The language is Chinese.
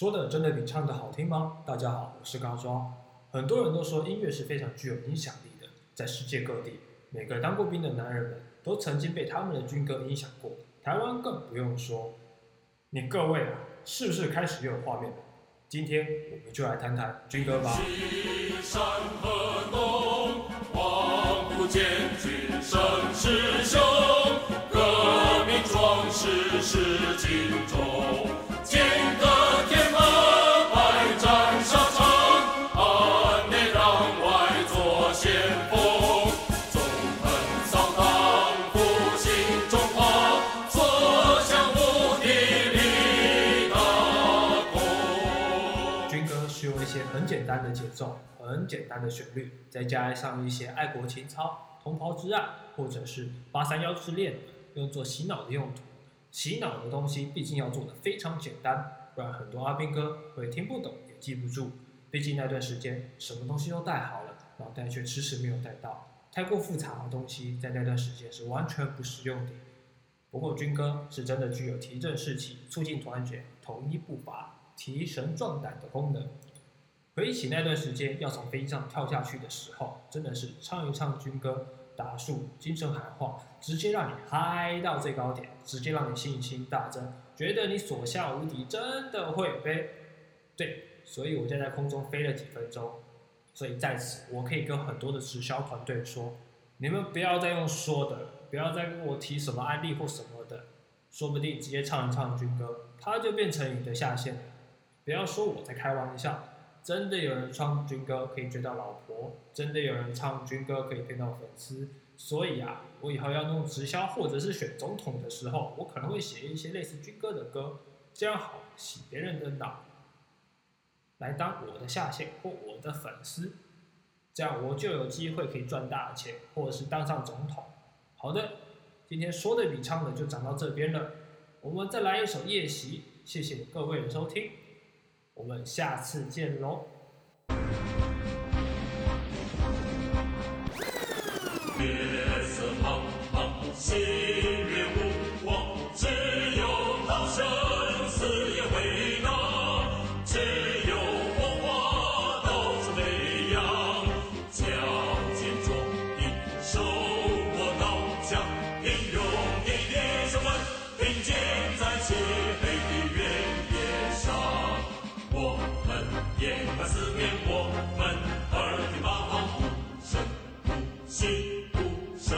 说的真的比唱的好听吗？大家好，我是高庄。很多人都说音乐是非常具有影响力的，在世界各地，每个当过兵的男人们都曾经被他们的军歌影响过。台湾更不用说。你各位啊，是不是开始有画面了？今天我们就来谈谈军歌吧。山河浓，黄埔建军声势雄，革命壮士是精忠，是用一些很简单的节奏、很简单的旋律，再加上一些爱国情操、同袍之爱，或者是八三幺之恋，用作洗脑的用途。洗脑的东西毕竟要做的非常简单，不然很多阿兵哥会听不懂也记不住。毕竟那段时间什么东西都带好了，脑袋却迟迟没有带到。太过复杂的东西在那段时间是完全不实用的。不过军歌是真的具有提振士气、促进团结、统一步伐、提神壮胆的功能。回忆起那段时间要从飞机上跳下去的时候，真的是唱一唱军歌，打树精神喊话，直接让你嗨到最高点，直接让你信心大增，觉得你所向无敌，真的会飞。对，所以我就在空中飞了几分钟。所以在此，我可以跟很多的直销团队说，你们不要再用说的，不要再跟我提什么案例或什么的，说不定直接唱一唱军歌，它就变成你的下线了。不要说我在开玩笑，真的有人唱军歌可以追到老婆，真的有人唱军歌可以骗到粉丝。所以啊，我以后要弄直销或者是选总统的时候，我可能会写一些类似军歌的歌，这样好洗别人的脑，来当我的下线或我的粉丝，这样我就有机会可以赚大钱，或者是当上总统。好的，今天说的比唱的就讲到这边了，我们再来一首《夜袭》，谢谢各位的收听，我们下次见喽。四面，我们耳听八方，呼声不息，不声